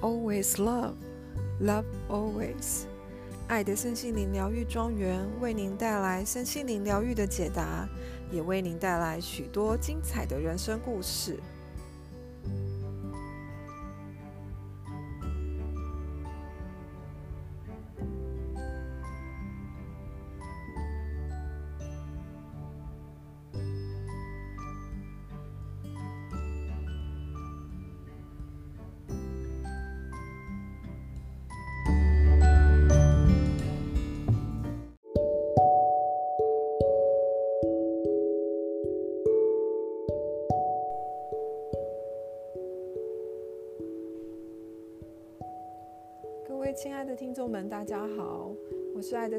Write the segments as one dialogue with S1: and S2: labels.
S1: Always love, love always。爱的身心灵疗愈庄园为您带来身心灵疗愈的解答，也为您带来许多精彩的人生故事。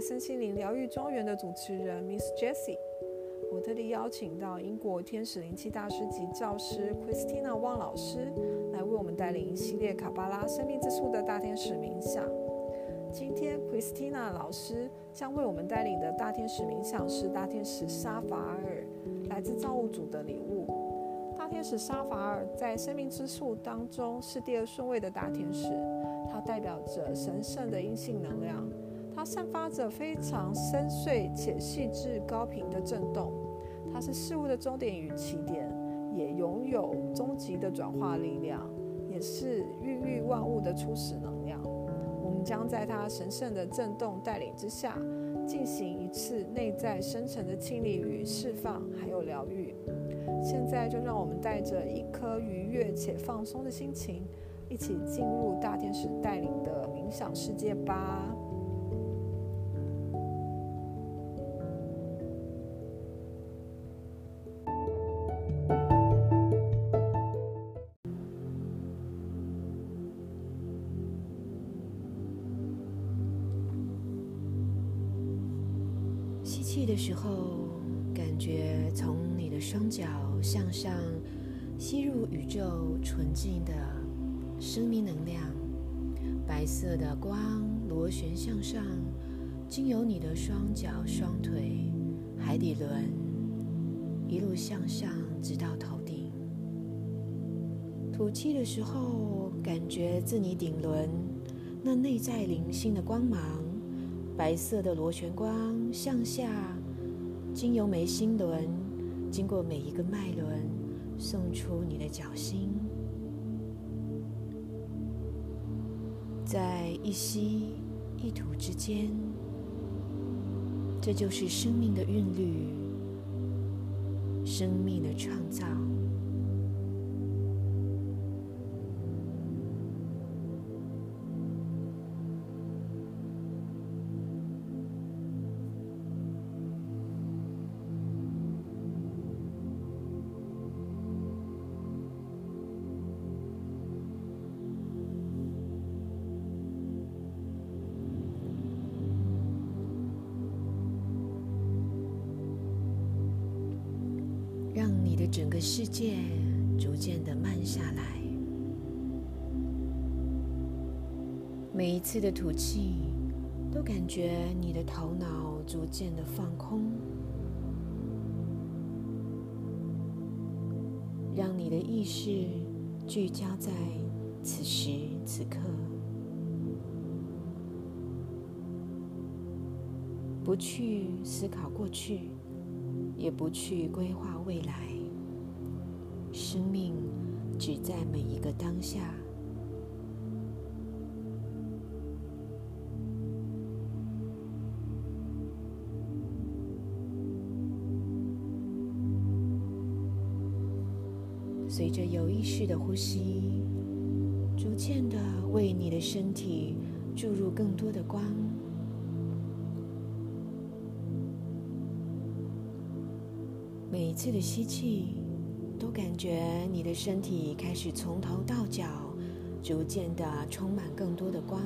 S1: 身心灵疗愈庄园的主持人 Miss Jessie。我特地邀请到英国天使灵气大师级教师 Christina 汪老师来为我们带领一系列卡巴拉生命之树的大天使冥想。今天 Christina 老师将为我们带领的大天使冥想是大天使沙法尔，来自造物主的礼物。大天使沙法尔在生命之树当中是第二顺位的大天使。它代表着神圣的阴性能量，它散发着非常深邃且细致、高频的震动。它是事物的终点与起点，也拥有终极的转化力量，也是孕育万物的初始能量。我们将在它神圣的震动带领之下，进行一次内在深层的清理与释放，还有疗愈。现在就让我们带着一颗愉悦且放松的心情。一起进入大天使带领的冥想世界吧。
S2: 吸气的时候，感觉从你的双脚向上吸入宇宙纯净的。生命能量，白色的光螺旋向上，经由你的双脚、双腿、海底轮，一路向上，直到头顶。吐气的时候，感觉自你顶轮那内在灵性的光芒，白色的螺旋光向下，经由眉心轮，经过每一个脉轮，送出你的脚心。在一吸一吐之间，这就是生命的韵律，生命的创造。吐气，都感觉你的头脑逐渐的放空，让你的意识聚焦在此时此刻，不去思考过去。也不去规划未来，生命只在每一个当下。随着有意识的呼吸，逐渐的为你的身体注入更多的光。每一次的吸气，都感觉你的身体开始从头到脚，逐渐的充满更多的光。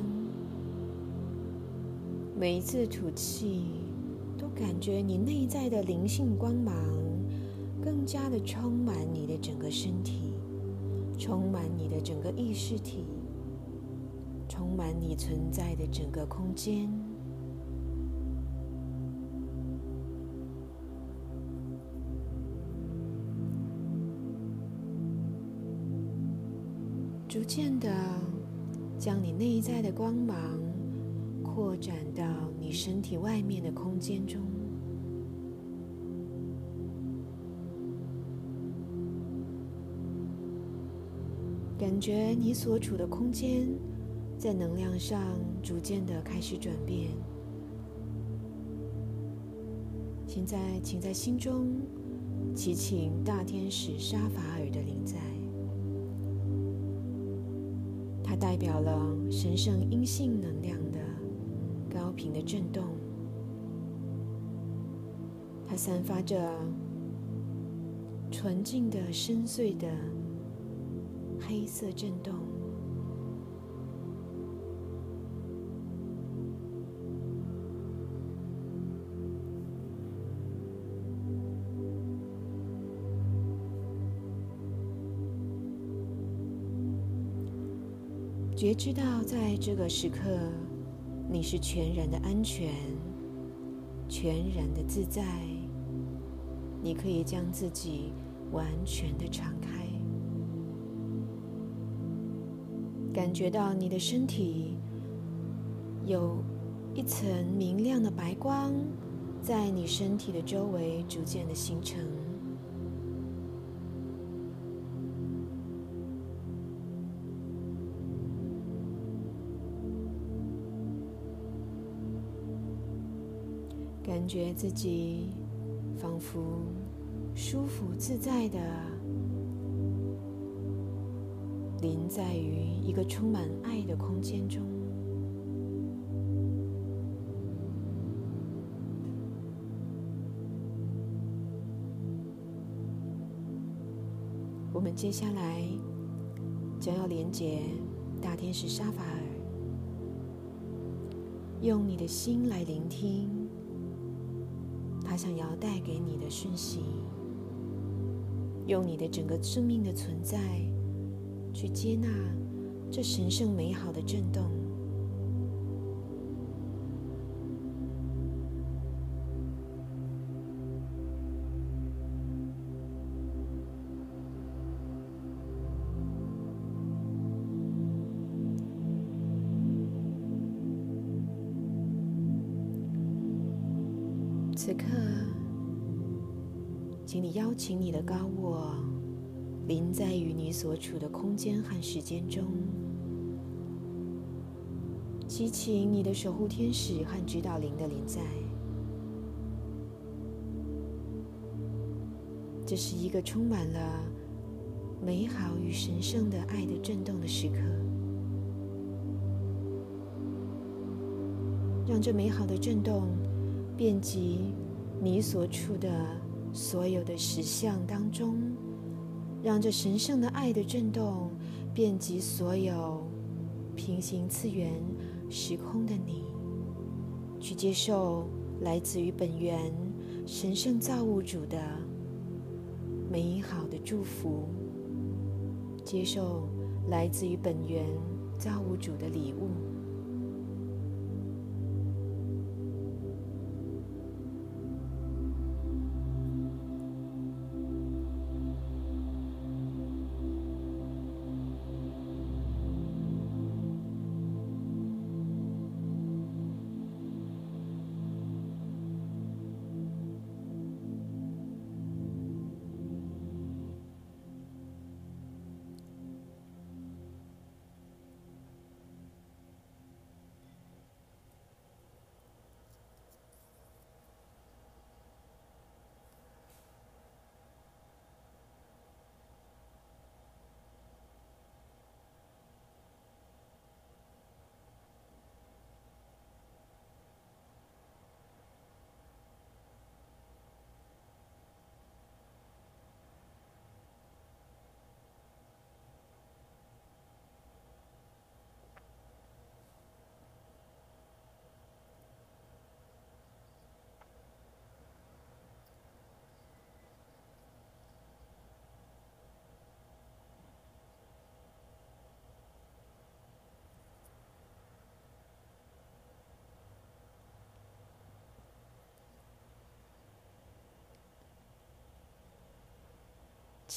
S2: 每一次吐气，都感觉你内在的灵性光芒，更加的充满你的整个身体，充满你的整个意识体，充满你存在的整个空间。逐渐的，将你内在的光芒扩展到你身体外面的空间中。感觉你所处的空间在能量上逐渐的开始转变。现在，请在心中祈请大天使沙法尔的灵在，它代表了神圣阴性能量的高频的震动，它散发着纯净的深邃的。黑色震动，觉知到在这个时刻，你是全然的安全，全然的自在，你可以将自己完全的敞开。觉到你的身体有一层明亮的白光在你身体的周围逐渐的形成。感觉自己仿佛舒服自在的。临在于一个充满爱的空间中。我们接下来将要连接大天使沙法尔，用你的心来聆听他想要带给你的讯息，用你的整个生命的存在。去接纳这神圣美好的震动。此刻，请你邀请你的高我。所处的空间和时间中，激请你的守护天使和指导灵的临在。这是一个充满了美好与神圣的爱的震动的时刻，让这美好的震动遍及你所处的所有的实相当中。让这神圣的爱的震动遍及所有平行次元时空的你，去接受来自于本源神圣造物主的美好的祝福，接受来自于本源造物主的礼物。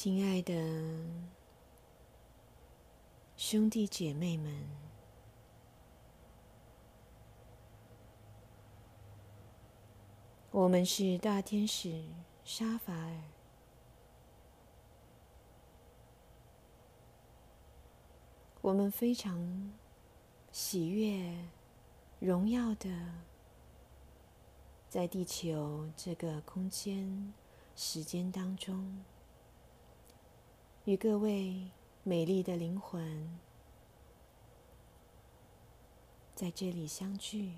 S2: 亲爱的兄弟姐妹们，我们是大天使沙法尔。我们非常喜悦，荣耀的在地球这个空间、时间当中。与各位美丽的灵魂在这里相聚。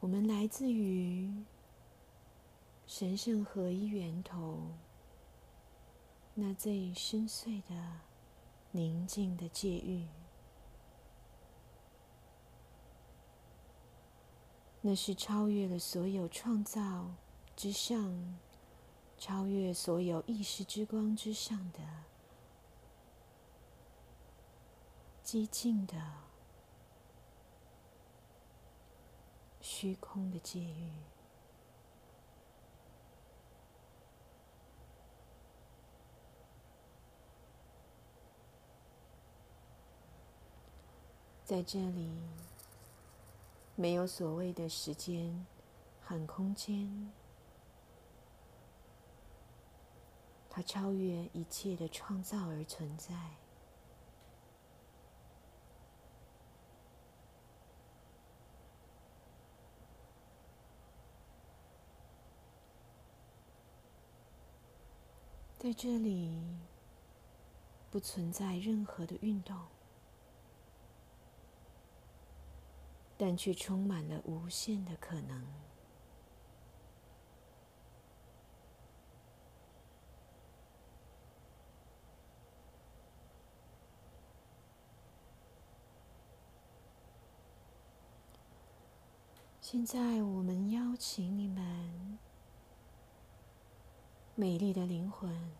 S2: 我们来自于神圣合一源头。那最深邃的、宁静的界域，那是超越了所有创造之上，超越所有意识之光之上的寂静的虚空的界域。在这里，没有所谓的时间和空间，它超越一切的创造而存在。在这里，不存在任何的运动。但却充满了无限的可能。现在，我们邀请你们，美丽的灵魂，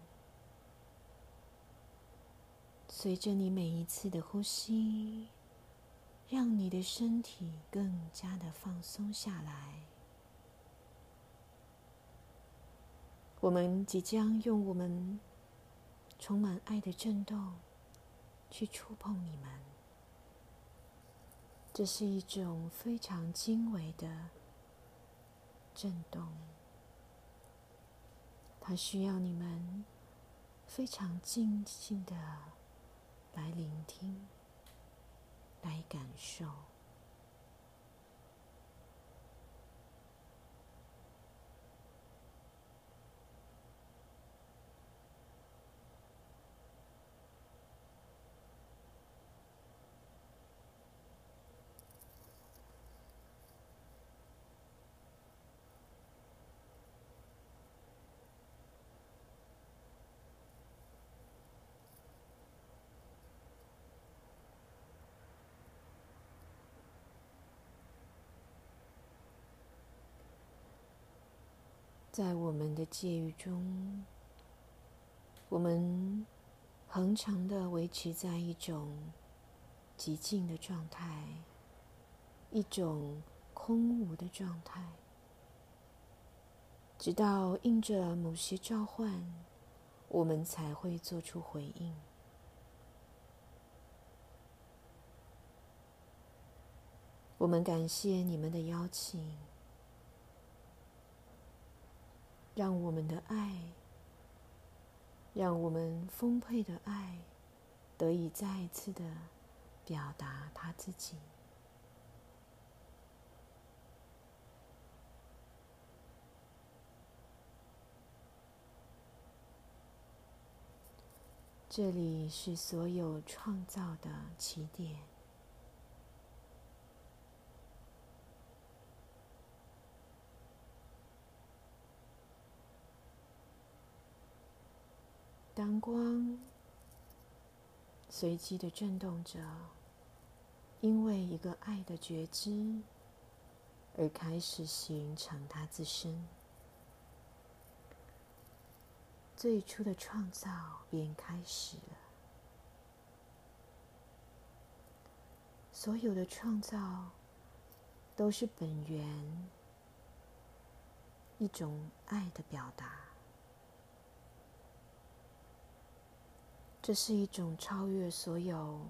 S2: 随着你每一次的呼吸。让你的身体更加的放松下来。我们即将用我们充满爱的震动去触碰你们。这是一种非常精微的震动，它需要你们非常静静的来聆听。来感受。在我们的界域中，我们恒常的维持在一种极静的状态，一种空无的状态，直到应着某些召唤，我们才会做出回应。我们感谢你们的邀请。让我们的爱，让我们丰沛的爱，得以再一次的表达他自己。这里是所有创造的起点。当光随机的震动着，因为一个爱的觉知而开始形成它自身，最初的创造便开始了。所有的创造都是本源一种爱的表达。这是一种超越所有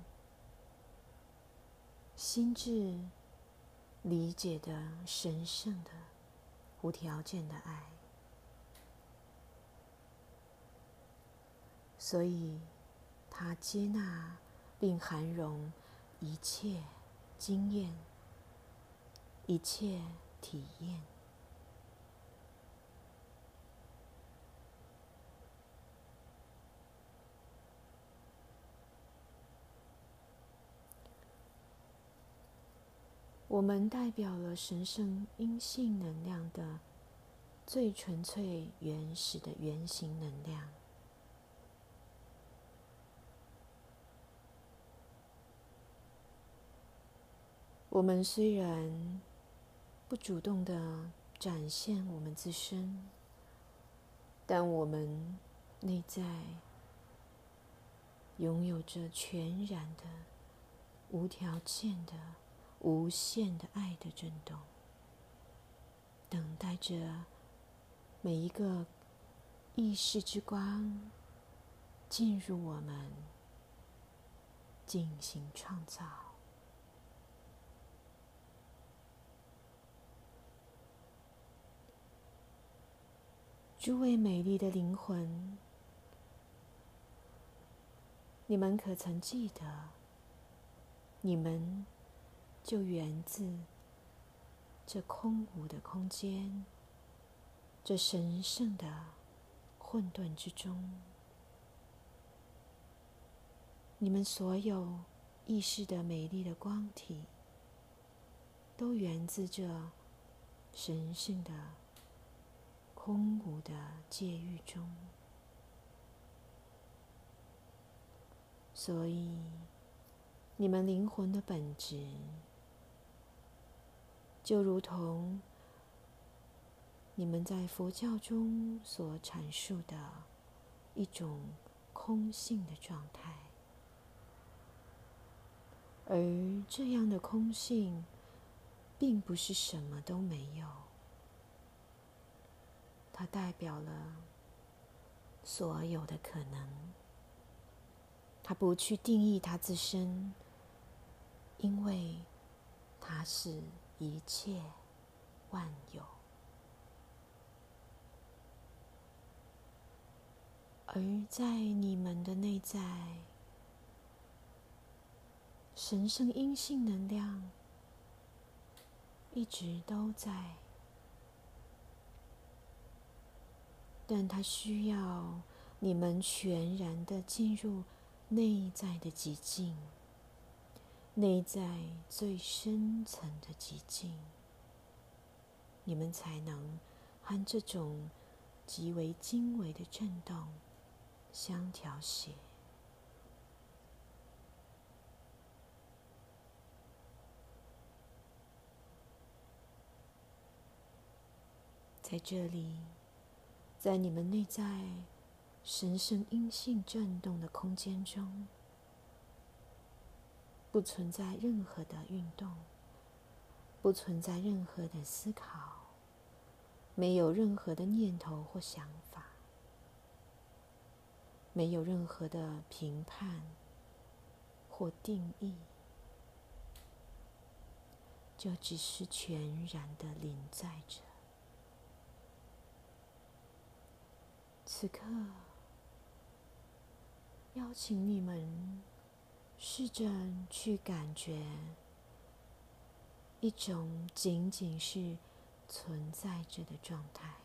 S2: 心智理解的神圣的、无条件的爱，所以他接纳并涵容一切经验、一切体验。我们代表了神圣阴性能量的最纯粹、原始的原型能量。我们虽然不主动的展现我们自身，但我们内在拥有着全然的、无条件的。无限的爱的震动，等待着每一个意识之光进入我们，进行创造。诸位美丽的灵魂，你们可曾记得，你们？就源自这空无的空间，这神圣的混沌之中。你们所有意识的美丽的光体，都源自这神圣的空无的界域中。所以，你们灵魂的本质。就如同你们在佛教中所阐述的一种空性的状态，而这样的空性，并不是什么都没有，它代表了所有的可能。它不去定义它自身，因为它是。一切万有，而在你们的内在，神圣阴性能量一直都在，但它需要你们全然的进入内在的极境。内在最深层的寂静，你们才能和这种极为精微的震动相调谐。在这里，在你们内在神圣阴性震动的空间中。不存在任何的运动，不存在任何的思考，没有任何的念头或想法，没有任何的评判或定义，就只是全然的临在着。此刻，邀请你们。试着去感觉一种仅仅是存在着的状态。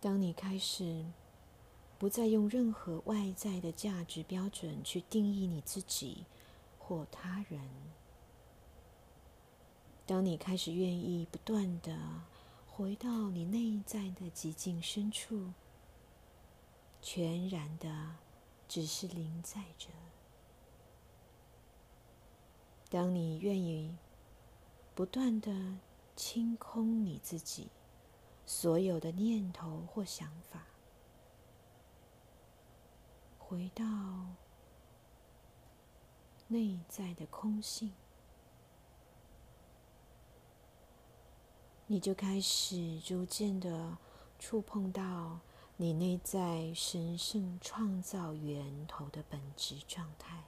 S2: 当你开始不再用任何外在的价值标准去定义你自己或他人，当你开始愿意不断的回到你内在的极境深处，全然的只是临在着，当你愿意不断的清空你自己。所有的念头或想法，回到内在的空性，你就开始逐渐的触碰到你内在神圣创造源头的本质状态，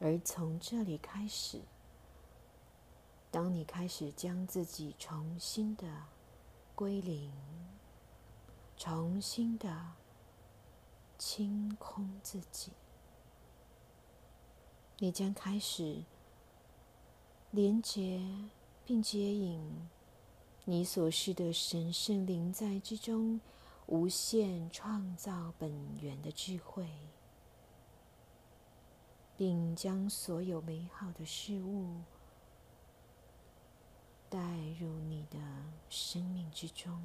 S2: 而从这里开始，当你开始将自己重新的归零。重新的清空自己，你将开始连接并接引你所示的神圣灵在之中无限创造本源的智慧，并将所有美好的事物带入你的生命之中。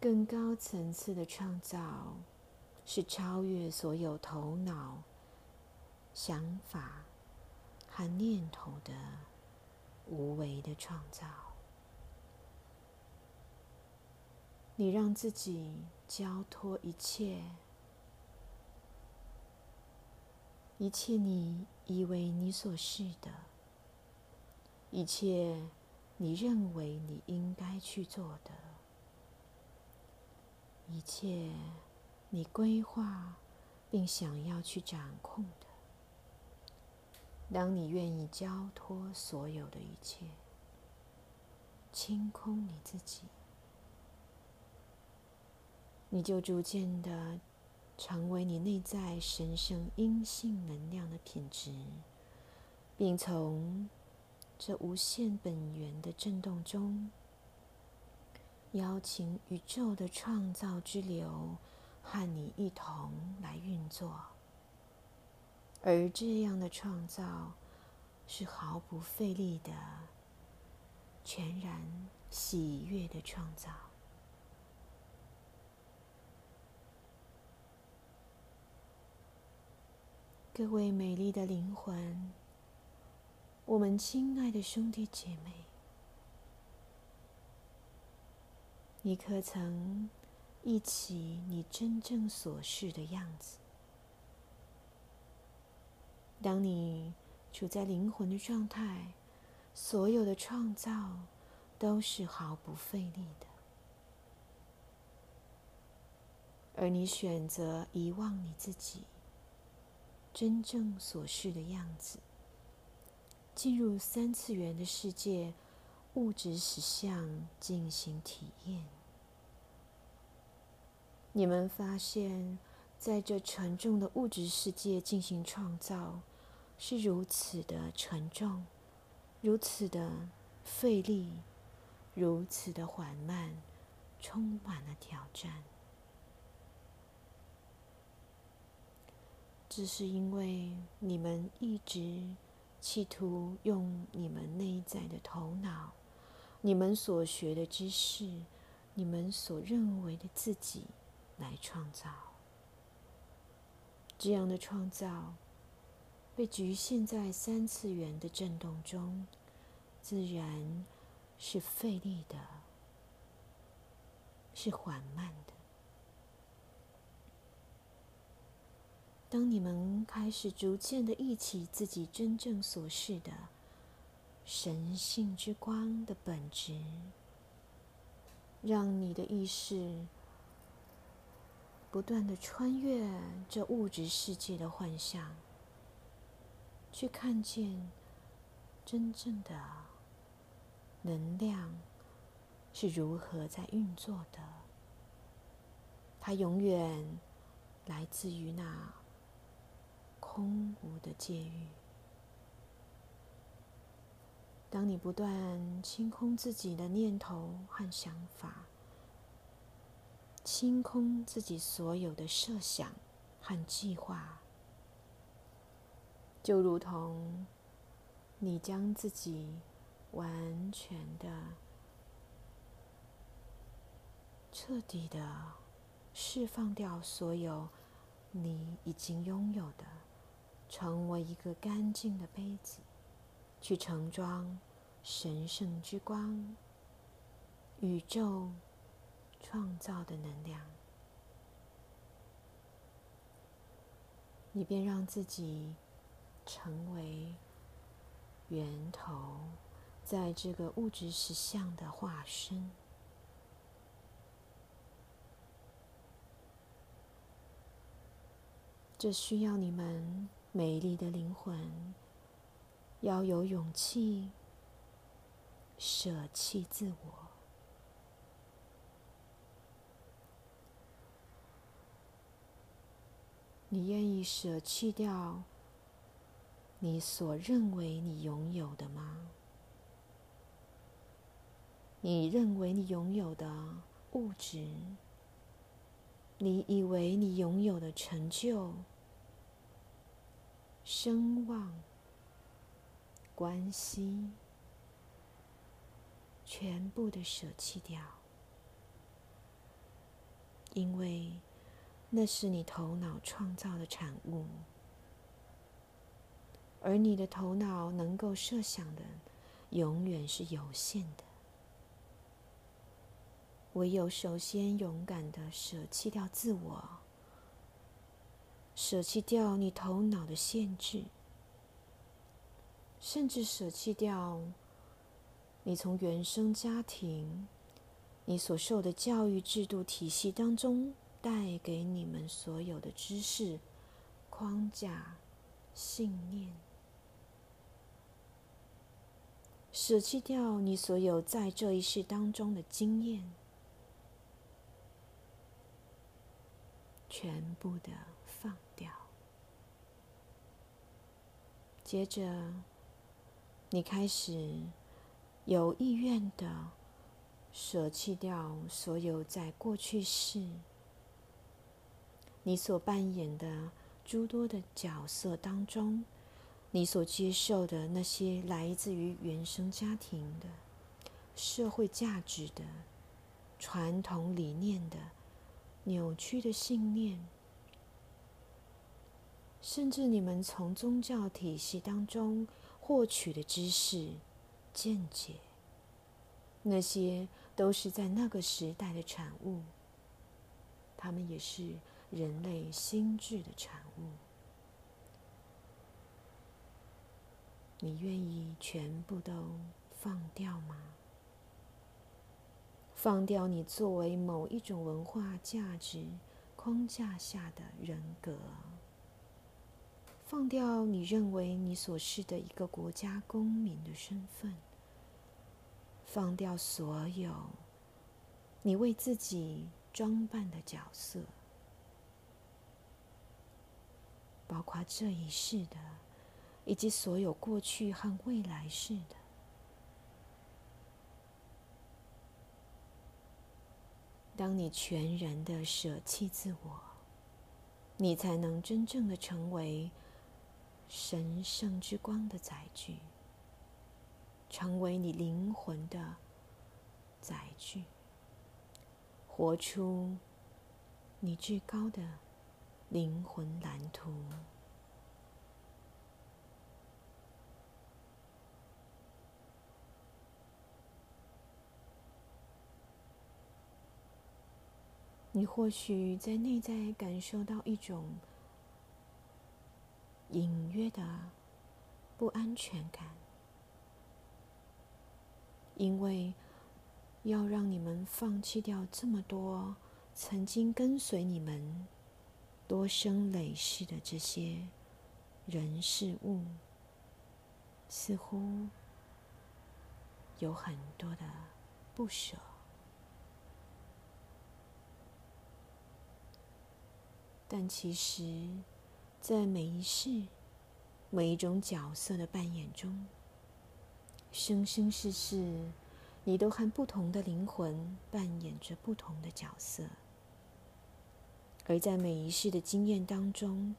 S2: 更高层次的创造，是超越所有头脑、想法和念头的无为的创造。你让自己交托一切，一切你以为你所是的，一切你认为你应该去做的。一切你规划并想要去掌控的，当你愿意交托所有的一切，清空你自己，你就逐渐的成为你内在神圣阴性能量的品质，并从这无限本源的震动中。邀请宇宙的创造之流和你一同来运作，而这样的创造是毫不费力的、全然喜悦的创造。各位美丽的灵魂，我们亲爱的兄弟姐妹。你可曾忆起你真正所示的样子？当你处在灵魂的状态，所有的创造都是毫不费力的。而你选择遗忘你自己真正所示的样子，进入三次元的世界。物质实相进行体验，你们发现，在这沉重的物质世界进行创造，是如此的沉重，如此的费力，如此的缓慢，充满了挑战。这是因为你们一直企图用你们内在的头脑。你们所学的知识，你们所认为的自己，来创造这样的创造，被局限在三次元的震动中，自然是费力的，是缓慢的。当你们开始逐渐的忆起自己真正所示的。神性之光的本质，让你的意识不断的穿越这物质世界的幻象，去看见真正的能量是如何在运作的。它永远来自于那空无的界域。当你不断清空自己的念头和想法，清空自己所有的设想和计划，就如同你将自己完全的、彻底的释放掉所有你已经拥有的，成为一个干净的杯子。去盛装神圣之光、宇宙创造的能量，你便让自己成为源头，在这个物质实相的化身。这需要你们美丽的灵魂要有勇气舍弃自我。你愿意舍弃掉你所认为你拥有的吗？你认为你拥有的物质，你以为你拥有的成就？声望、关系，全部的舍弃掉，因为那是你头脑创造的产物，而你的头脑能够设想的，永远是有限的。唯有首先勇敢的舍弃掉自我。舍弃掉你头脑的限制，甚至舍弃掉你从原生家庭、你所受的教育制度体系当中带给你们所有的知识、框架、信念，舍弃掉你所有在这一世当中的经验，全部的。放掉。接着，你开始有意愿的舍弃掉所有在过去式你所扮演的诸多的角色当中，你所接受的那些来自于原生家庭的社会价值的传统理念的扭曲的信念。甚至你们从宗教体系当中获取的知识、见解，那些都是在那个时代的产物，他们也是人类心智的产物。你愿意全部都放掉吗？放掉你作为某一种文化价值框架下的人格？放掉你认为你所是的一个国家公民的身份，放掉所有你为自己装扮的角色，包括这一世的，以及所有过去和未来世的。当你全然的舍弃自我，你才能真正的成为。神圣之光的载具，成为你灵魂的载具，活出你至高的灵魂蓝图。你或许在内在感受到一种。隐约的不安全感，因为要让你们放弃掉这么多曾经跟随你们多生累世的这些人事物，似乎有很多的不舍，但其实。在每一世、每一种角色的扮演中，生生世世，你都和不同的灵魂扮演着不同的角色。而在每一世的经验当中，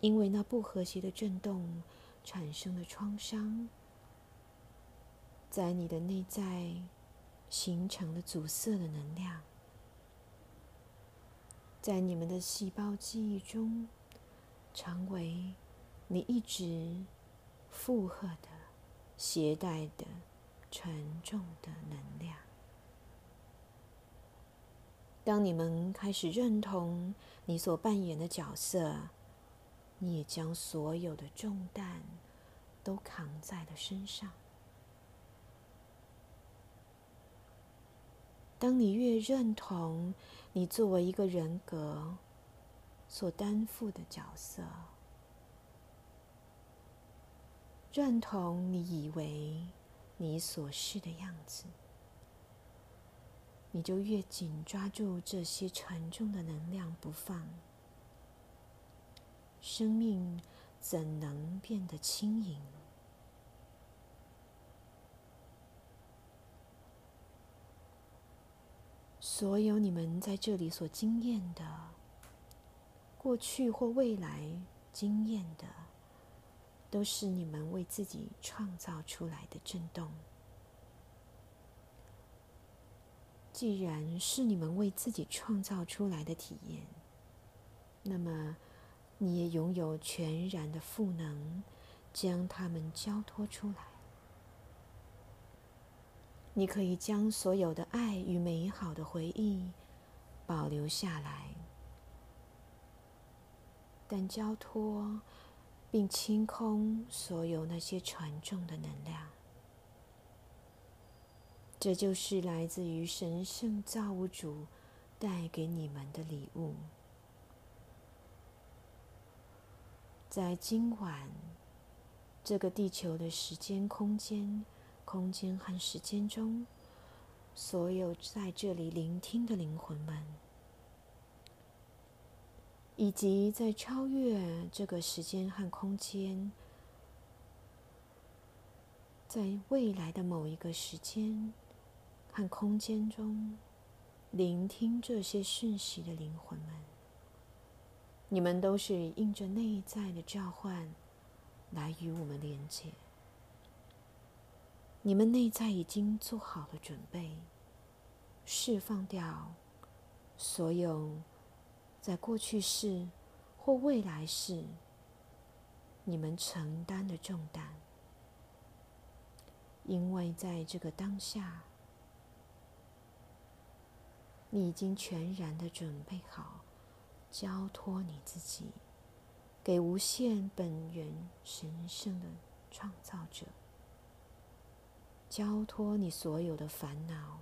S2: 因为那不和谐的震动产生的创伤，在你的内在形成了阻塞的能量，在你们的细胞记忆中。成为你一直负荷的、携带的沉重的能量。当你们开始认同你所扮演的角色，你也将所有的重担都扛在了身上。当你越认同你作为一个人格所担负的角色，认同你以为你所是的样子，你就越紧抓住这些沉重的能量不放，生命怎能变得轻盈？所有你们在这里所经验的，过去或未来经验的，都是你们为自己创造出来的震动。既然是你们为自己创造出来的体验，那么你也拥有全然的赋能，将它们交托出来。你可以将所有的爱与美好的回忆保留下来，但交托并清空所有那些沉重的能量。这就是来自于神圣造物主带给你们的礼物。在今晚这个地球的时间空间。空间和时间中，所有在这里聆听的灵魂们，以及在超越这个时间和空间，在未来的某一个时间和空间中，聆听这些讯息的灵魂们，你们都是应着内在的召唤来与我们连接。你们内在已经做好了准备，释放掉所有在过去式或未来式你们承担的重担，因为在这个当下，你已经全然的准备好交托你自己给无限本源神圣的创造者。交托你所有的烦恼，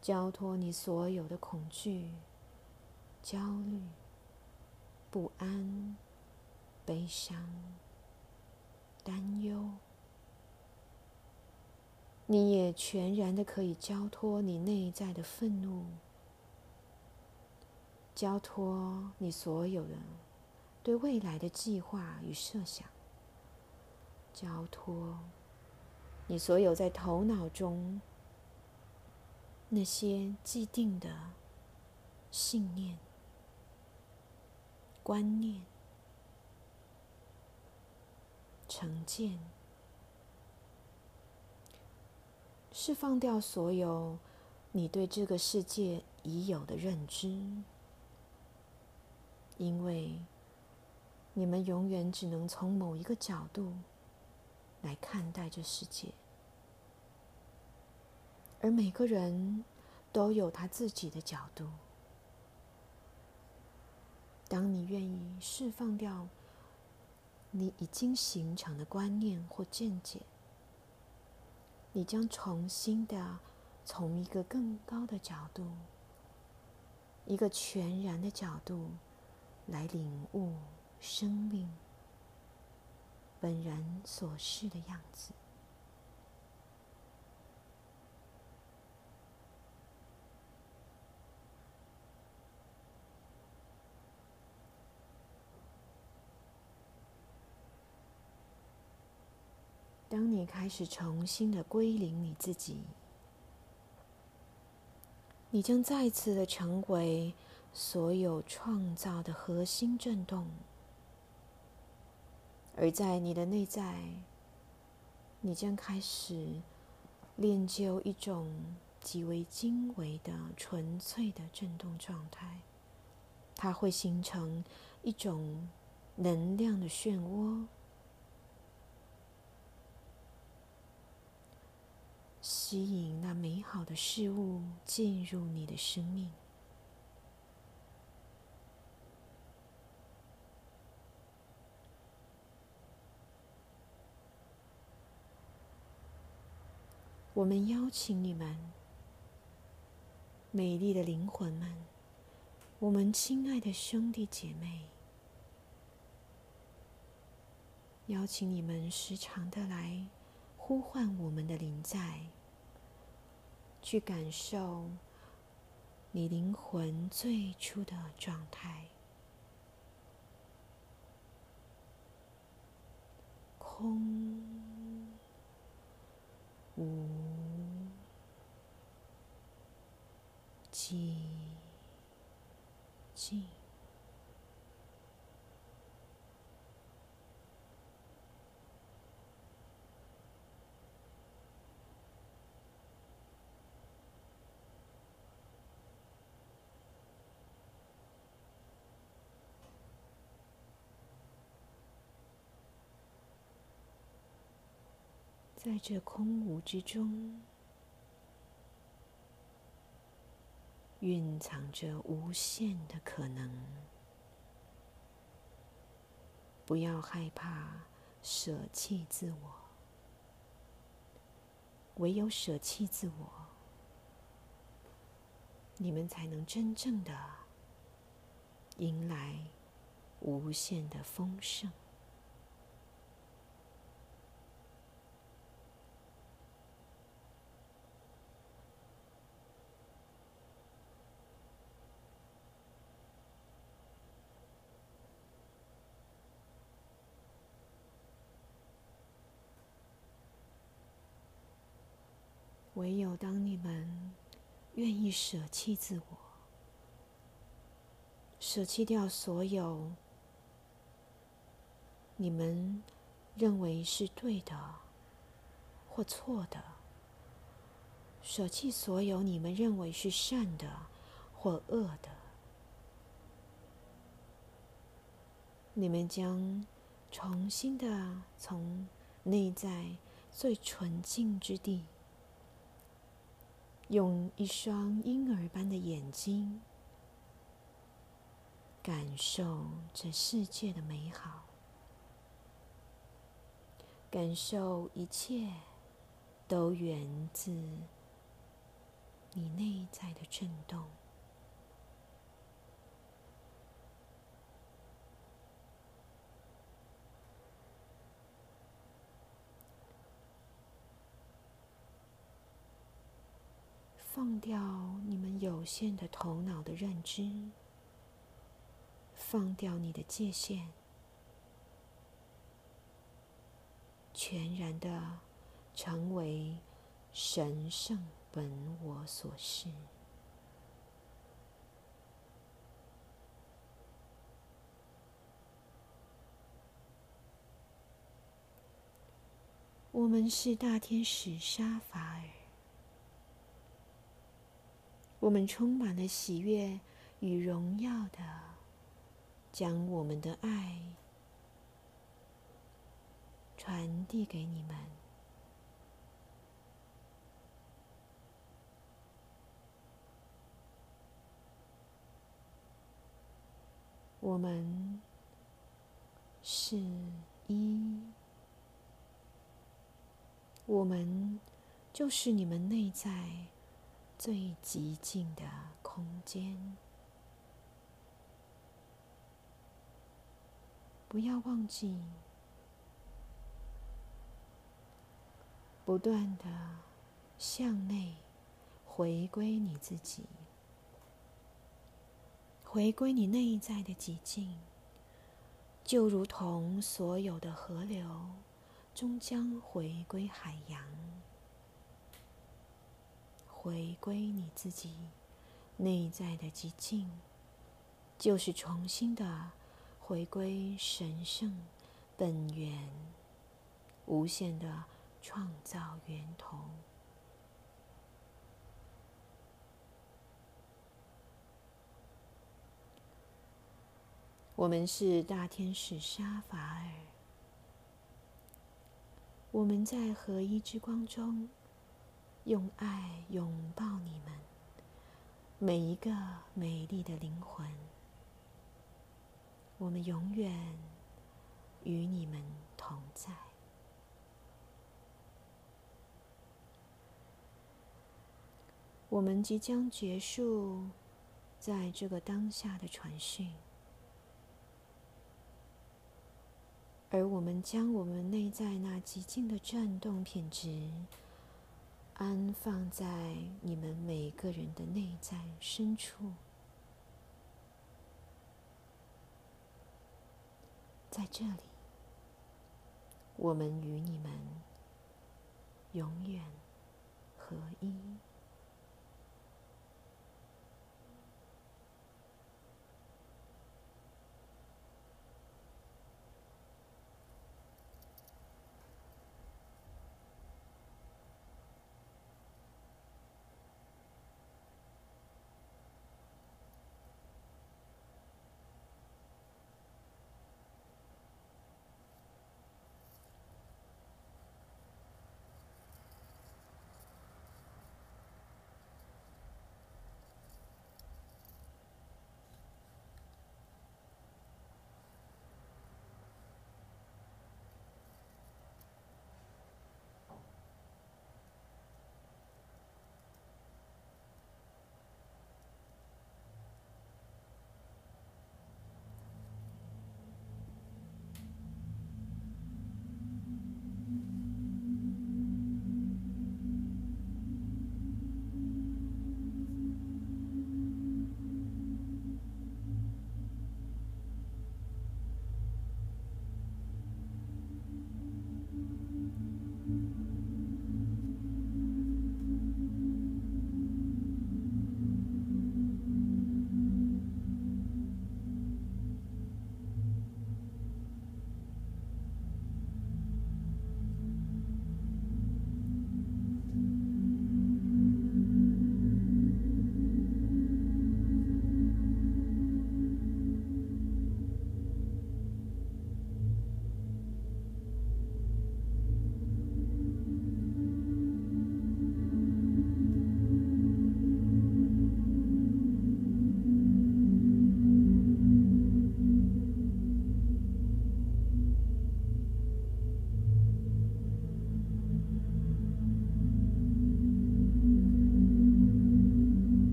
S2: 交托你所有的恐惧、焦虑、不安、悲伤、担忧。你也全然的可以交托你内在的愤怒，交托你所有的对未来的计划与设想，交托。你所有在头脑中那些既定的信念、观念、成见，释放掉所有你对这个世界已有的认知，因为你们永远只能从某一个角度。来看待这世界，而每个人都有他自己的角度。当你愿意释放掉你已经形成的观念或见解，你将重新的从一个更高的角度，一个全然的角度来领悟生命。本人所示的样子。当你开始重新的归零你自己，你将再次的成为所有创造的核心震动。而在你的内在，你将开始练就一种极为精微的纯粹的振动状态，它会形成一种能量的漩涡，吸引那美好的事物进入你的生命。我们邀请你们，美丽的灵魂们，我们亲爱的兄弟姐妹，邀请你们时常的来呼唤我们的灵在，去感受你灵魂最初的状态，空。无寂静，在这空无之中，蕴藏着无限的可能。不要害怕舍弃自我，唯有舍弃自我，你们才能真正的迎来无限的丰盛。唯有当你们愿意舍弃自我，舍弃掉所有你们认为是对的或错的，舍弃所有你们认为是善的或恶的，你们将重新的从内在最纯净之地。用一双婴儿般的眼睛，感受这世界的美好，感受一切都源自你内在的震动。放掉你们有限的头脑的认知，放掉你的界限，全然的成为神圣本我所示。我们是大天使沙法尔。我们充满了喜悦与荣耀的，将我们的爱传递给你们。我们是一，我们就是你们内在。最极静的空间，不要忘记，不断的向内回归你自己，回归你内在的极静，就如同所有的河流终将回归海洋。回归你自己内在的寂静，就是重新的回归神圣本源、无限的创造源头。我们是大天使沙法尔，我们在合一之光中。用爱拥抱你们每一个美丽的灵魂。我们永远与你们同在。我们即将结束在这个当下的传讯，而我们将我们内在那极静的震动品质安放在你们每个人的内在深处，在这里，我们与你们永远合一。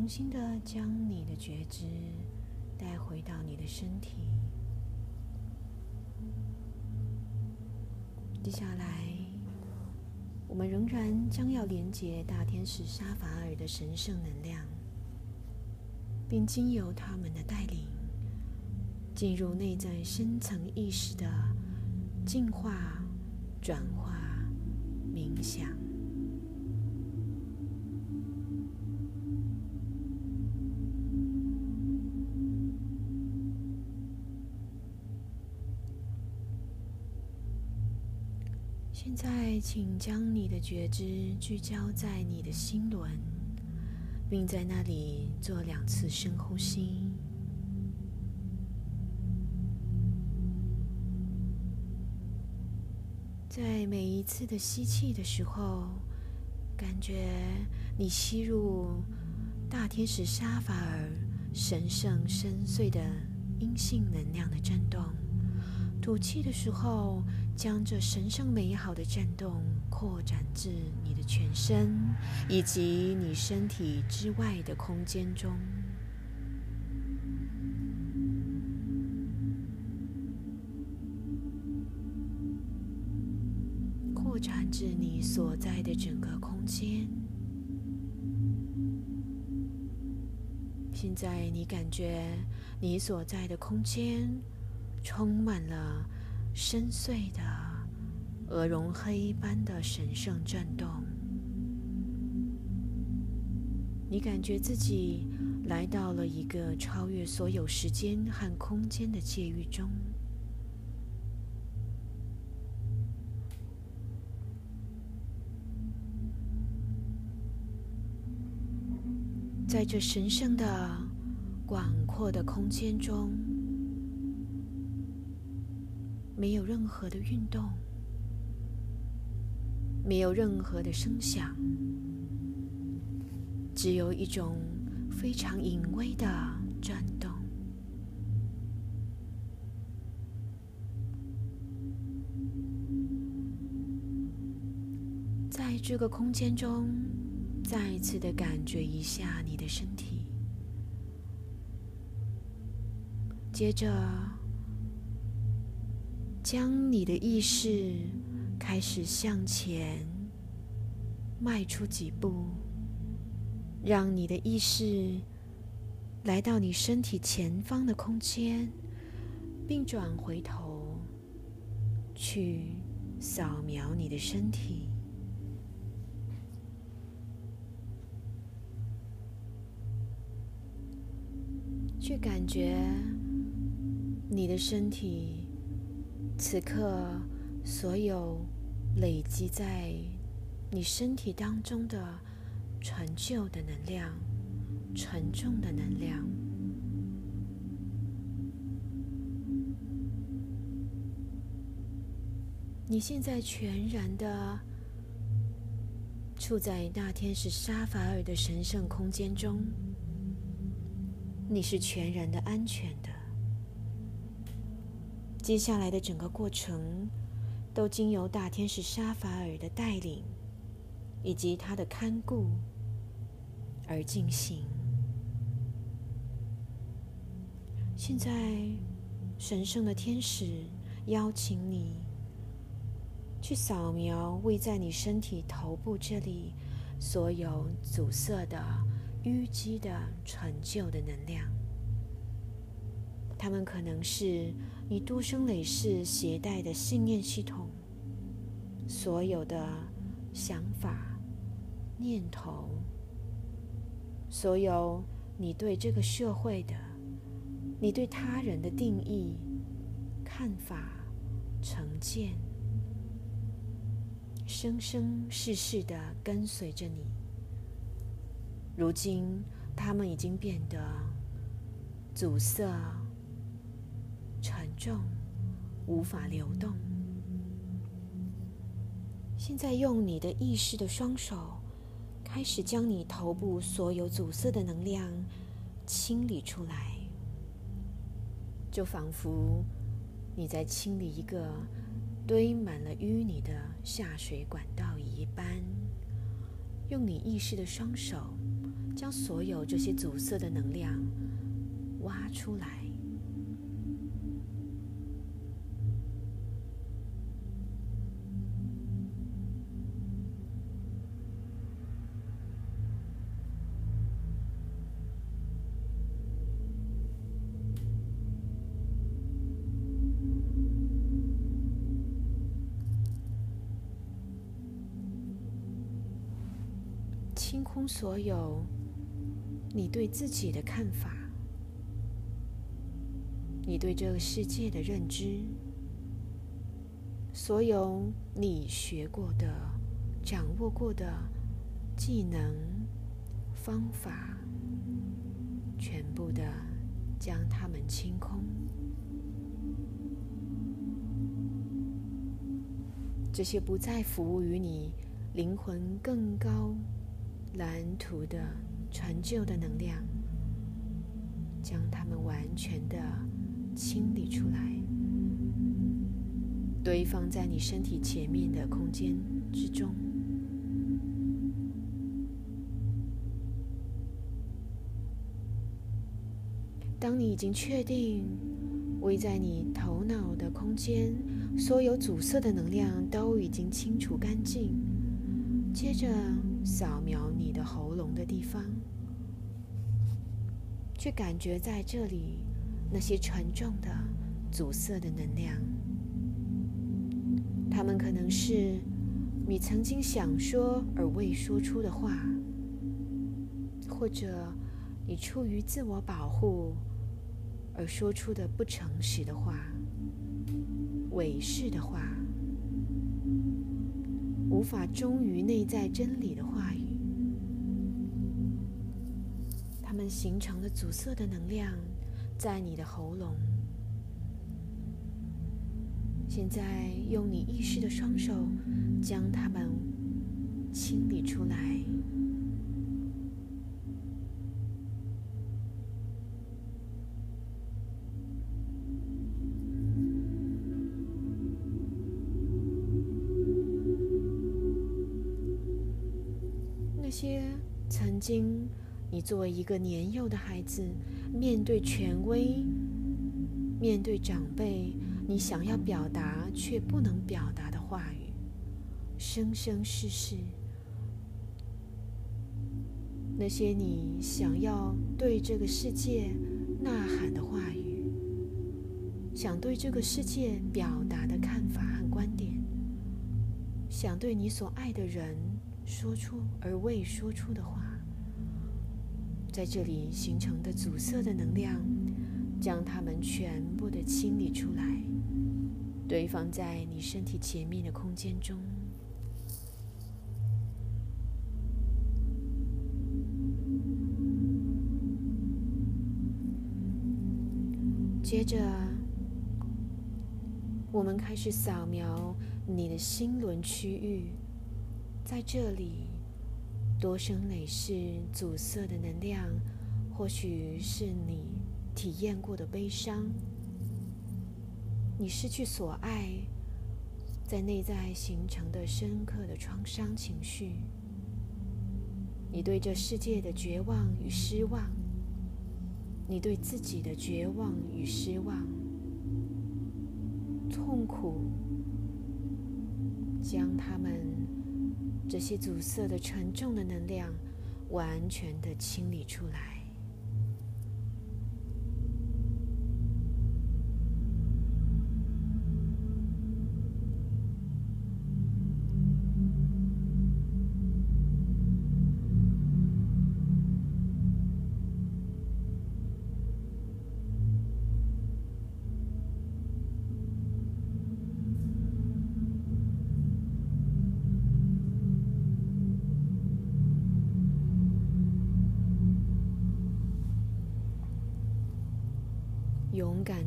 S2: 重新的将你的觉知带回到你的身体。接下来，我们仍然将要连接大天使沙法尔的神圣能量，并经由他们的带领，进入内在深层意识的净化、转化、冥想。请将你的觉知聚焦在你的心轮，并在那里做两次深呼吸。在每一次的吸气的时候，感觉你吸入大天使沙法尔神圣深邃的阴性能量的震动。吐气的时候，将这神圣美好的震动扩展至你的全身以及你身体之外的空间中。扩展至你所在的整个空间。现在，你感觉你所在的空间充满了深邃的鹅绒黑般的神圣震动。你感觉自己来到了一个超越所有时间和空间的界域中。在这神圣的、广阔的空间中，没有任何的运动，没有任何的声响，只有一种非常隐微的转动。在这个空间中。再一次的感觉一下你的身体，接着将你的意识开始向前迈出几步，让你的意识来到你身体前方的空间，并转回头去扫描你的身体。去感觉你的身体此刻所有累积在你身体当中的陈旧的能量、沉重的能量。你现在全然的处在大天使沙法尔的神圣空间中。你是全然的安全的。接下来的整个过程，都经由大天使沙法尔的带领，以及他的看顾而进行。现在，神圣的天使邀请你去扫描位在你身体头部这里所有阻塞的。淤积的陈旧的能量，它们可能是你多生累世携带的信念系统，所有的想法、念头，所有你对这个社会的、你对他人的定义、看法、成见，生生世世的跟随着你。如今，他们已经变得阻塞、重，无法流动。现在，用你的意识的双手，开始将你头部所有阻塞的能量清理出来，就仿佛你在清理一个堆满了淤泥的下水管道一般。用你意识的双手。将所有这些阻塞的能量挖出来，清空所有。你对自己的看法，你对这个世界的认知，所有你学过的、掌握过的技能、方法，全部的将它们清空。这些不再服务于你灵魂更高蓝图的。陈旧的能量，将它们完全的清理出来，堆放在你身体前面的空间之中。当你已经确定位在你头脑的空间，所有阻塞的能量都已经清除干净，接着扫描你的喉咙的地方，去感觉在这里那些沉重的阻塞的能量，它们可能是你曾经想说而未说出的话，或者你出于自我保护。而说出的不诚实的话、伪饰的话、无法忠于内在真理的话语，它们形成了阻塞的能量，在你的喉咙。现在用你意识的双手，将它们清理出来。作为一个年幼的孩子，面对权威、面对长辈，你想要表达却不能表达的话语，生生世世；那些你想要对这个世界呐喊的话语，想对这个世界表达的看法和观点，想对你所爱的人。说出而未说出的话，在这里形成的阻塞的能量，将它们全部的清理出来，堆放在你身体前面的空间中。接着，我们开始扫描你的心轮区域。在这里，多生累世阻塞的能量，或许是你体验过的悲伤，你失去所爱，在内在形成的深刻的创伤情绪，你对这世界的绝望与失望，你对自己的绝望与失望，痛苦，将他们。这些阻塞的沉重的能量，完全的清理出来。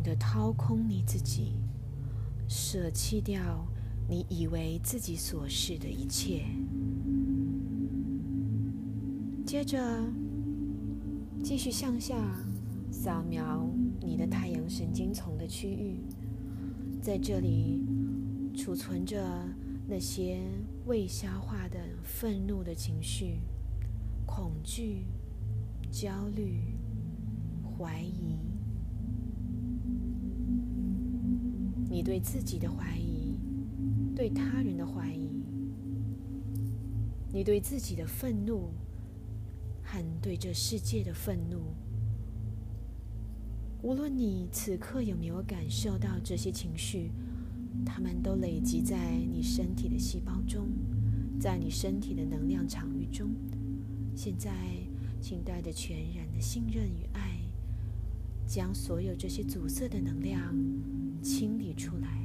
S2: 的掏空你自己，舍弃掉你以为自己所是的一切。接着，继续向下扫描你的太阳神经丛的区域，在这里储存着那些未消化的愤怒的情绪、恐惧、焦虑、怀疑。你对自己的怀疑，对他人的怀疑，你对自己的愤怒，和对这世界的愤怒，无论你此刻有没有感受到这些情绪，它们都累积在你身体的细胞中，在你身体的能量场域中。现在，请带着全然的信任与爱，将所有这些阻塞的能量。清理出来。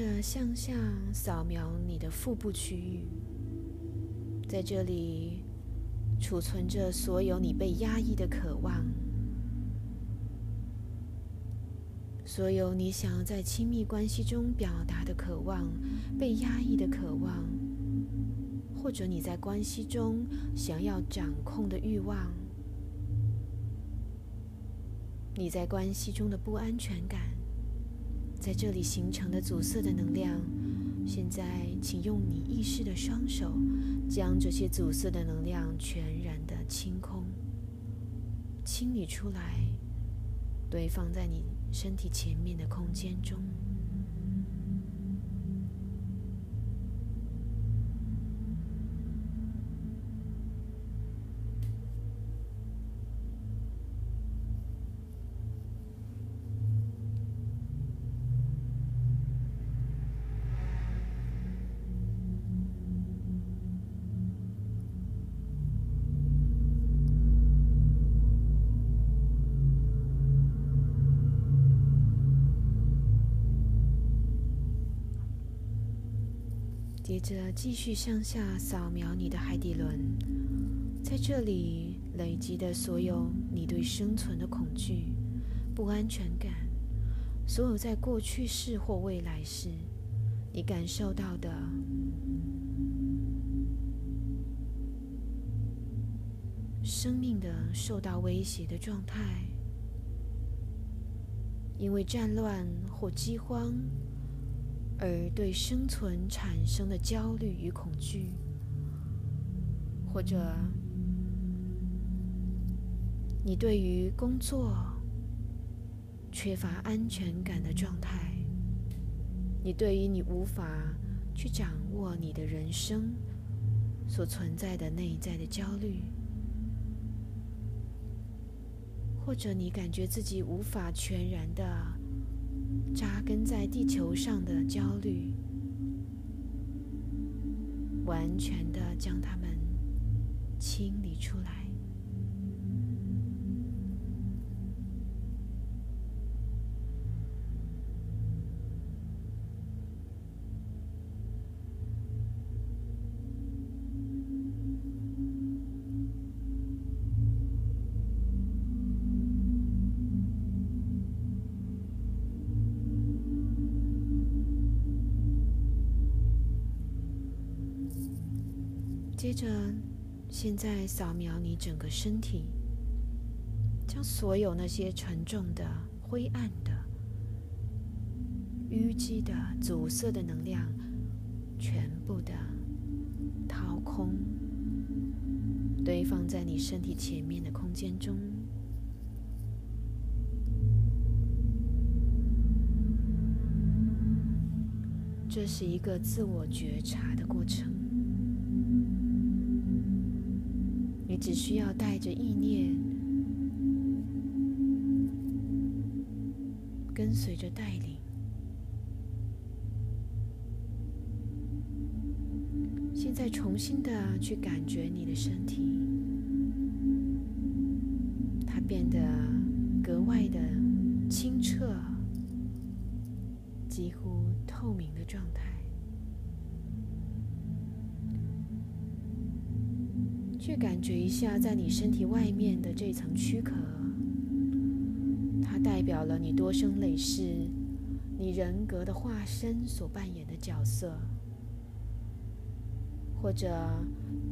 S2: 着向下扫描你的腹部区域，在这里储存着所有你被压抑的渴望，所有你想要在亲密关系中表达的渴望，被压抑的渴望，或者你在关系中想要掌控的欲望，你在关系中的不安全感。在这里形成的阻塞的能量，现在请用你意识的双手，将这些阻塞的能量全然的清空、清理出来，堆放在你身体前面的空间中。接着继续向下扫描你的海底轮，在这里累积的所有你对生存的恐惧、不安全感，所有在过去式或未来式你感受到的生命的受到威胁的状态，因为战乱或饥荒。而对生存产生的焦虑与恐惧，或者你对于工作缺乏安全感的状态，你对于你无法去掌握你的人生所存在的内在的焦虑，或者你感觉自己无法全然的。扎根在地球上的焦虑，完全的将它们清理出来。现在扫描你整个身体，将所有那些沉重的、灰暗的、淤积的、阻塞的能量，全部的掏空，堆放在你身体前面的空间中。这是一个自我觉察的过程。只需要带着意念，跟随着带领，现在重新的去感觉你的身体，下，在你身体外面的这层躯壳，它代表了你多生累世、你人格的化身所扮演的角色，或者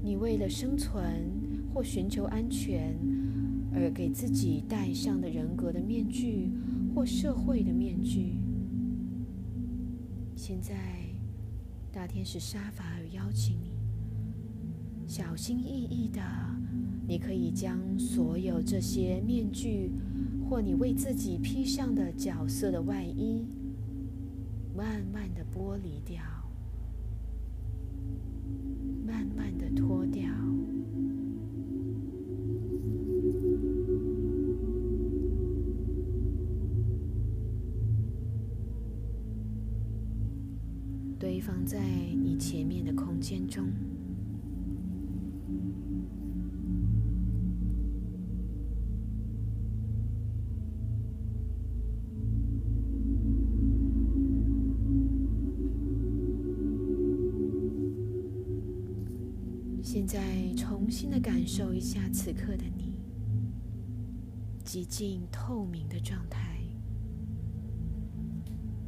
S2: 你为了生存或寻求安全而给自己戴上的人格的面具或社会的面具。现在，大天使沙法尔邀请你。小心翼翼的，你可以将所有这些面具，或你为自己披上的角色的外衣，慢慢的剥离掉，慢慢的脱掉，堆放在你前面的空间中。的感受一下此刻的你，极尽透明的状态。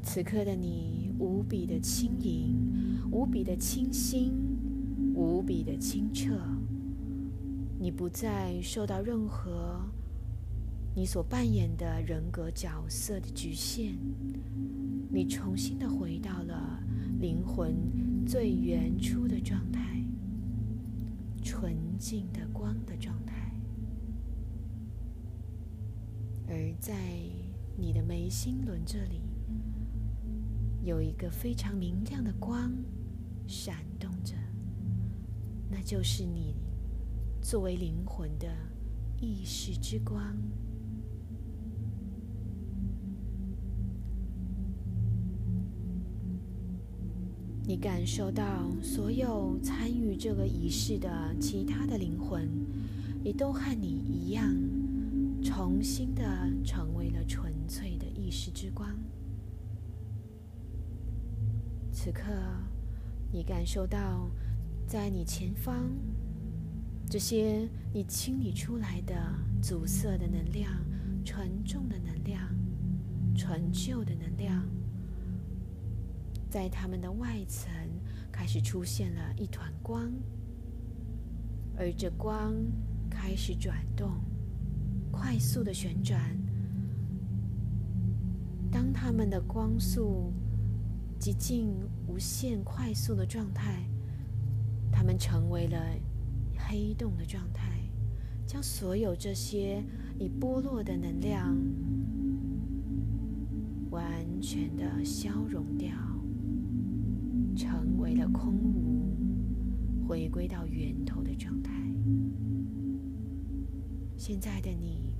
S2: 此刻的你无比的轻盈，无比的清新，无比的清澈。你不再受到任何你所扮演的人格角色的局限，你重新的回到了灵魂最原初的状态，静的光的状态。而在你的眉心轮这里，有一个非常明亮的光闪动着，那就是你。作为灵魂的意识之光，你感受到所有参与这个仪式的其他的灵魂，也都和你一样，重新的成为了纯粹的意识之光。此刻，你感受到在你前方。这些你清理出来的阻塞的能量、沉重的能量、陈旧的能量，在它们的外层开始出现了一团光，而这光开始转动，快速的旋转。当它们的光速极近无限快速的状态，它们成为了。黑洞的状态，将所有这些已剥落的能量完全的消融掉，成为了空无，回归到源头的状态。现在的你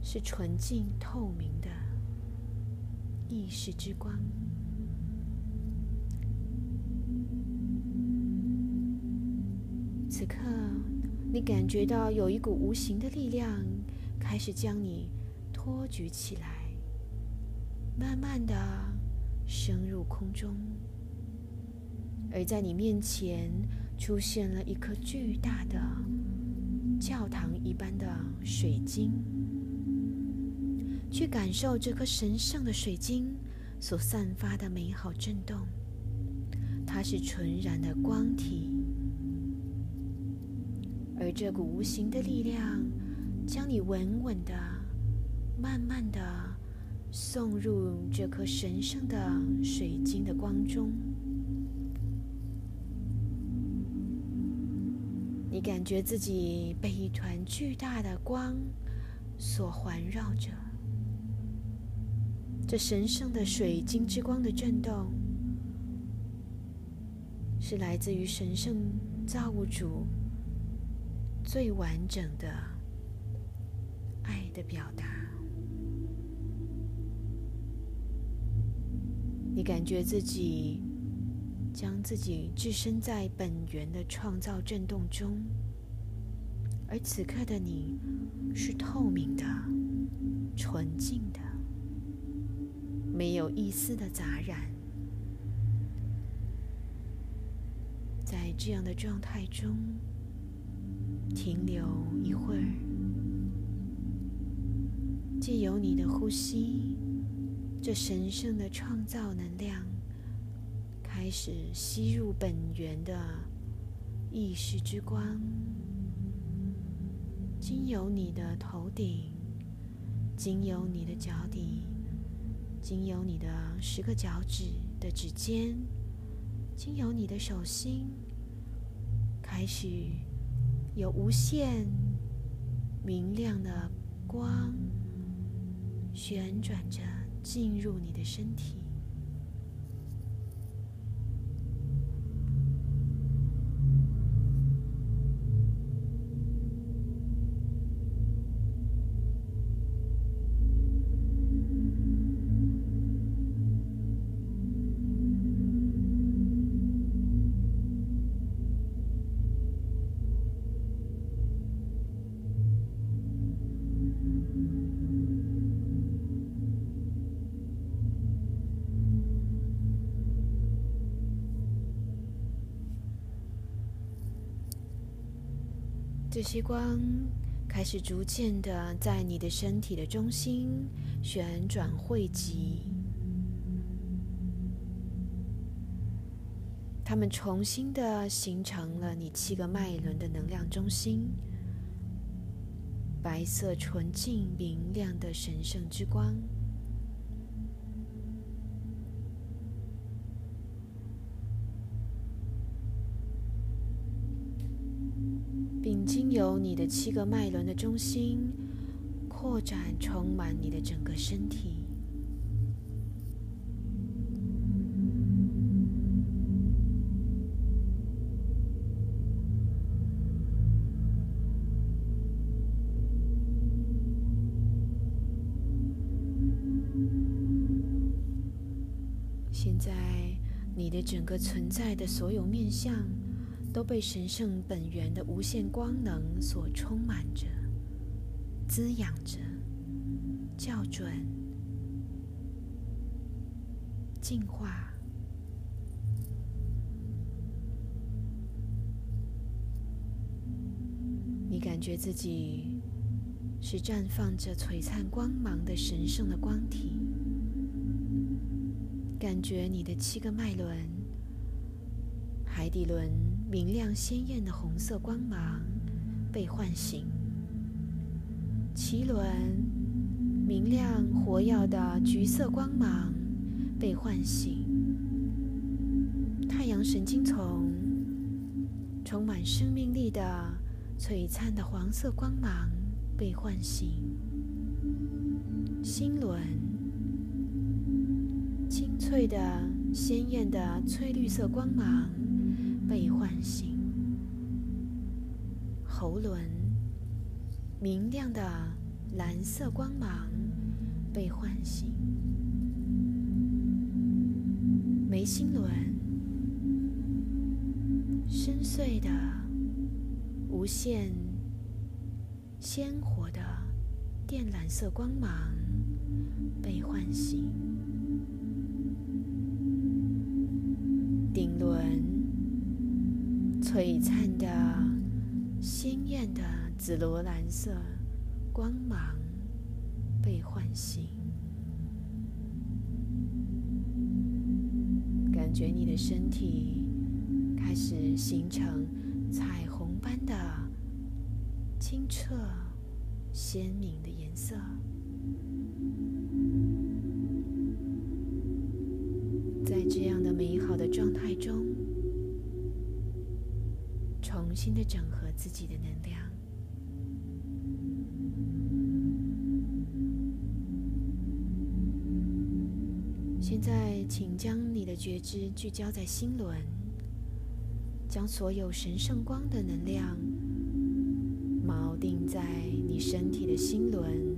S2: 是纯净透明的意识之光。此刻，你感觉到有一股无形的力量开始将你托举起来，慢慢的升入空中，而在你面前出现了一颗巨大的教堂一般的水晶。去感受这颗神圣的水晶所散发的美好震动，它是纯然的光体。而这股无形的力量，将你稳稳的、慢慢的送入这颗神圣的水晶的光中。你感觉自己被一团巨大的光所环绕着。这神圣的水晶之光的震动，是来自于神圣造物主。最完整的爱的表达，你感觉自己将自己置身在本源的创造震动中，而此刻的你是透明的、纯净的，没有一丝的杂染，在这样的状态中。停留一会儿，借由你的呼吸，这神圣的创造能量开始吸入本源的意识之光，经由你的头顶，经由你的脚底，经由你的十个脚趾的指尖，经由你的手心，开始。有无限明亮的光旋转着进入你的身体。这些光开始逐渐的在你的身体的中心旋转汇集，它们重新的形成了你七个脉轮的能量中心。白色、纯净、明亮的神圣之光，由你的七个脉轮的中心扩展，充满你的整个身体。现在，你的整个存在的所有面相，都被神圣本源的无限光能所充满着、滋养着、校准、净化。你感觉自己是绽放着璀璨光芒的神圣的光体。感觉你的七个脉轮，海底轮明亮鲜艳的红色光芒被唤醒，脐轮明亮活耀的橘色光芒被唤醒，太阳神经丛充满生命力的璀璨的黄色光芒被唤醒，心轮。清脆的、鲜艳的翠绿色光芒被唤醒，喉轮明亮的蓝色光芒被唤醒，眉心轮深邃的、无限鲜活的靛蓝色光芒被唤醒。顶轮璀璨的、鲜艳的紫罗兰色光芒被唤醒，感觉你的身体开始形成彩虹般的清澈、鲜明的颜色。新的整合自己的能量。现在，请将你的觉知聚焦在心轮，将所有神圣光的能量锚定在你身体的心轮，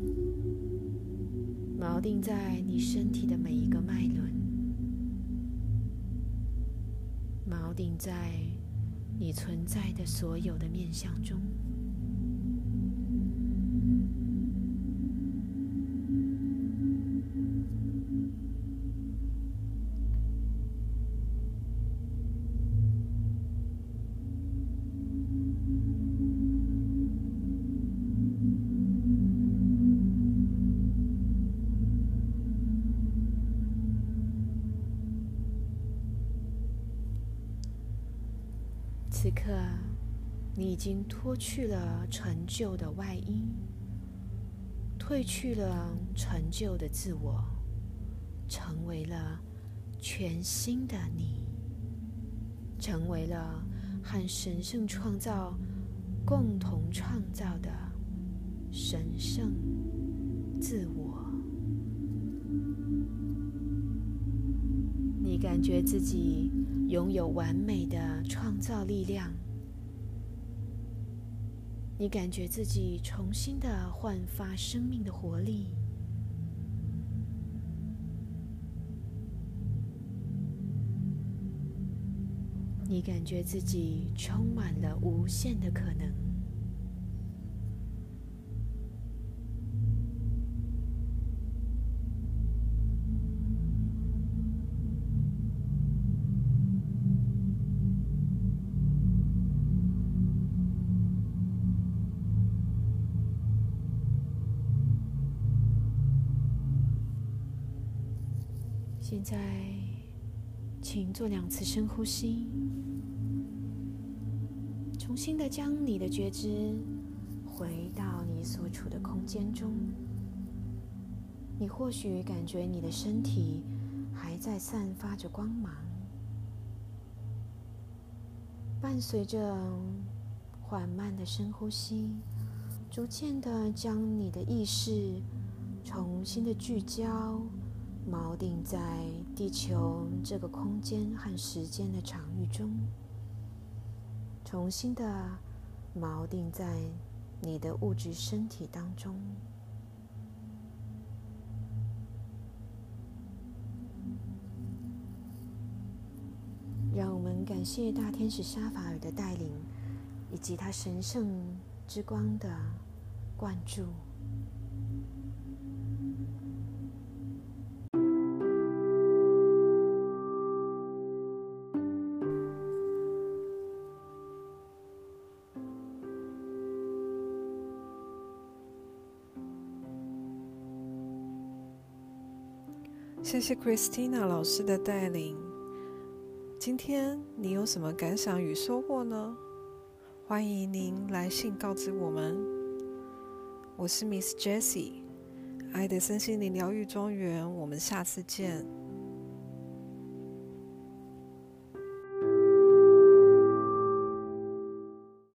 S2: 锚定在你身体的每一个脉轮。锚定在你存在的所有的面相中。已经脱去了陈旧的外衣，褪去了陈旧的自我，成为了全新的你，成为了和神圣创造共同创造的神圣自我。你感觉自己。拥有完美的创造力量，你感觉自己重新的焕发生命的活力，你感觉自己充满了无限的可能。现在，请做两次深呼吸，重新的将你的觉知回到你所处的空间中。你或许感觉你的身体还在散发着光芒，伴随着缓慢的深呼吸，逐渐的将你的意识重新的聚焦。锚定在地球这个空间和时间的场域中，重新的锚定在你的物质身体当中。让我们感谢大天使沙法尔的带领，以及他神圣之光的灌注。
S1: 谢谢 Christina 老师的带领。今天你有什么感想与收获呢？欢迎您来信告知我们。我是 Miss Jessie，爱的身心灵疗愈庄园。我们下次见。